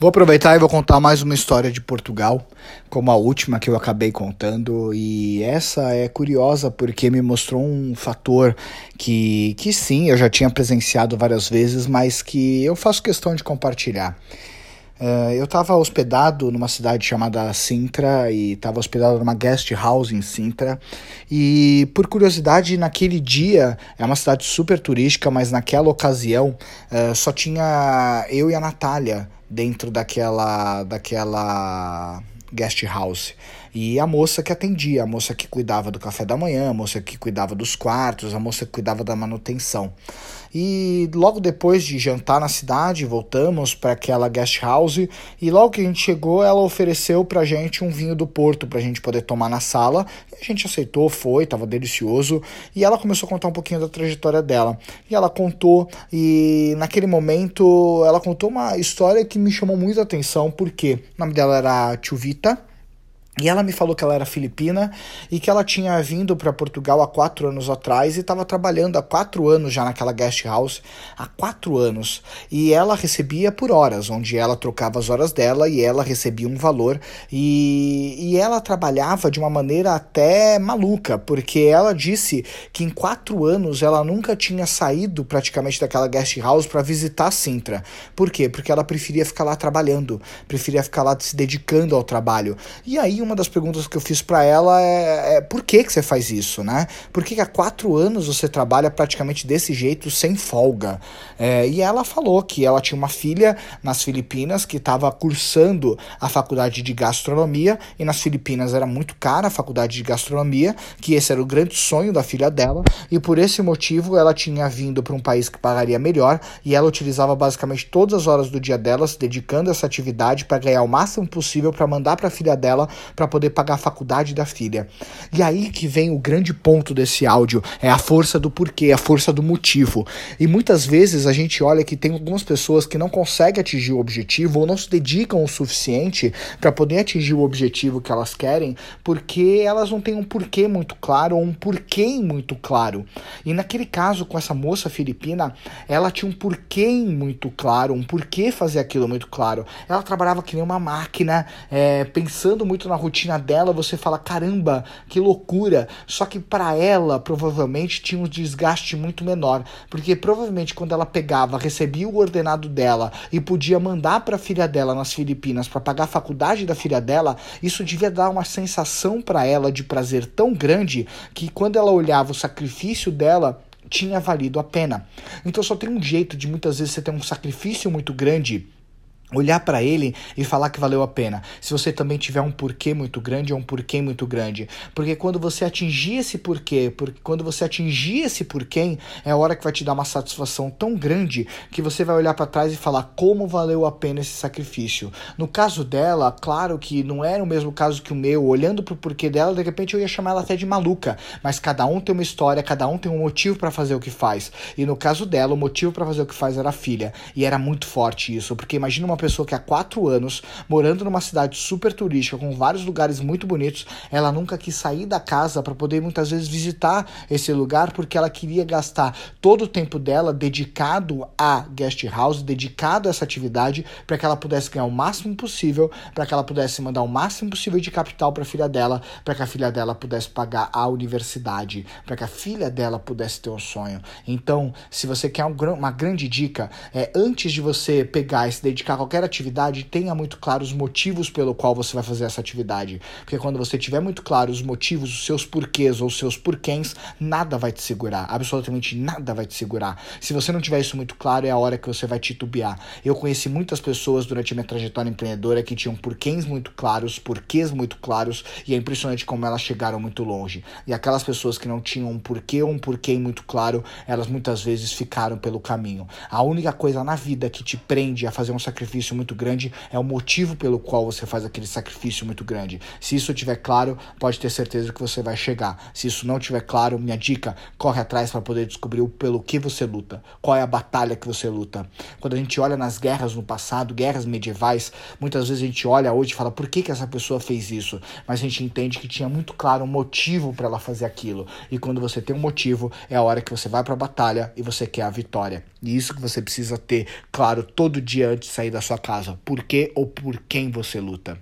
Vou aproveitar e vou contar mais uma história de Portugal, como a última que eu acabei contando, e essa é curiosa porque me mostrou um fator que, que sim, eu já tinha presenciado várias vezes, mas que eu faço questão de compartilhar. Uh, eu estava hospedado numa cidade chamada Sintra e estava hospedado numa guest house em Sintra. E por curiosidade, naquele dia, é uma cidade super turística, mas naquela ocasião uh, só tinha eu e a Natália dentro daquela daquela guest house. E a moça que atendia, a moça que cuidava do café da manhã, a moça que cuidava dos quartos, a moça que cuidava da manutenção. E logo depois de jantar na cidade, voltamos para aquela guest house e logo que a gente chegou, ela ofereceu pra gente um vinho do Porto pra gente poder tomar na sala. E a gente aceitou, foi, tava delicioso. E ela começou a contar um pouquinho da trajetória dela. E ela contou e naquele momento ela contou uma história que me chamou muito a atenção, porque o nome dela era Tchuvita e ela me falou que ela era filipina e que ela tinha vindo para Portugal há quatro anos atrás e estava trabalhando há quatro anos já naquela guest house, há quatro anos. E ela recebia por horas, onde ela trocava as horas dela e ela recebia um valor. E, e ela trabalhava de uma maneira até maluca, porque ela disse que em quatro anos ela nunca tinha saído praticamente daquela guest house para visitar Sintra. Por quê? Porque ela preferia ficar lá trabalhando, preferia ficar lá se dedicando ao trabalho. E aí, uma das perguntas que eu fiz para ela é, é, por que, que você faz isso, né? Por que, que há quatro anos você trabalha praticamente desse jeito, sem folga? É, e ela falou que ela tinha uma filha nas Filipinas que estava cursando a faculdade de gastronomia, e nas Filipinas era muito cara a faculdade de gastronomia, que esse era o grande sonho da filha dela, e por esse motivo ela tinha vindo para um país que pagaria melhor, e ela utilizava basicamente todas as horas do dia dela se dedicando a essa atividade para ganhar o máximo possível para mandar para a filha dela para poder pagar a faculdade da filha. E aí que vem o grande ponto desse áudio, é a força do porquê, a força do motivo. E muitas vezes a gente olha que tem algumas pessoas que não conseguem atingir o objetivo ou não se dedicam o suficiente para poder atingir o objetivo que elas querem, porque elas não têm um porquê muito claro ou um porquê muito claro. E naquele caso com essa moça filipina, ela tinha um porquê muito claro, um porquê fazer aquilo muito claro. Ela trabalhava que nem uma máquina, é, pensando muito na rotina dela, você fala: caramba, que loucura. Só que para ela, provavelmente, tinha um desgaste muito menor, porque provavelmente quando ela pegava, recebia o ordenado dela e podia mandar para a filha dela nas Filipinas para pagar a faculdade da filha dela, isso devia dar uma sensação para ela de prazer tão grande que quando ela olhava o sacrifício dela, tinha valido a pena. Então só tem um jeito de muitas vezes você ter um sacrifício muito grande olhar para ele e falar que valeu a pena. Se você também tiver um porquê muito grande, é um porquê muito grande. Porque quando você atingir esse porquê, porque quando você atingir esse porquê, é a hora que vai te dar uma satisfação tão grande que você vai olhar para trás e falar como valeu a pena esse sacrifício. No caso dela, claro que não era o mesmo caso que o meu, olhando pro porquê dela, de repente eu ia chamar ela até de maluca, mas cada um tem uma história, cada um tem um motivo para fazer o que faz. E no caso dela, o motivo para fazer o que faz era a filha, e era muito forte isso, porque imagina uma pessoa que há quatro anos, morando numa cidade super turística, com vários lugares muito bonitos, ela nunca quis sair da casa para poder muitas vezes visitar esse lugar, porque ela queria gastar todo o tempo dela dedicado a guest house, dedicado a essa atividade, para que ela pudesse ganhar o máximo possível, para que ela pudesse mandar o máximo possível de capital para a filha dela, para que a filha dela pudesse pagar a universidade, para que a filha dela pudesse ter um sonho. Então, se você quer uma grande dica, é antes de você pegar e se dedicar qualquer atividade, tenha muito claro os motivos pelo qual você vai fazer essa atividade. Porque quando você tiver muito claro os motivos, os seus porquês ou os seus porquês, nada vai te segurar. Absolutamente nada vai te segurar. Se você não tiver isso muito claro, é a hora que você vai titubear. Eu conheci muitas pessoas durante a minha trajetória empreendedora que tinham porquês muito claros, porquês muito claros, e é impressionante como elas chegaram muito longe. E aquelas pessoas que não tinham um porquê ou um porquê muito claro, elas muitas vezes ficaram pelo caminho. A única coisa na vida que te prende a fazer um sacrifício muito grande é o motivo pelo qual você faz aquele sacrifício muito grande. Se isso estiver claro, pode ter certeza que você vai chegar. Se isso não estiver claro, minha dica, corre atrás para poder descobrir pelo que você luta, qual é a batalha que você luta. Quando a gente olha nas guerras no passado, guerras medievais, muitas vezes a gente olha hoje e fala por que, que essa pessoa fez isso, mas a gente entende que tinha muito claro um motivo para ela fazer aquilo. E quando você tem um motivo, é a hora que você vai para a batalha e você quer a vitória. E isso que você precisa ter claro todo dia antes de sair da sua sua casa. Por que ou por quem você luta?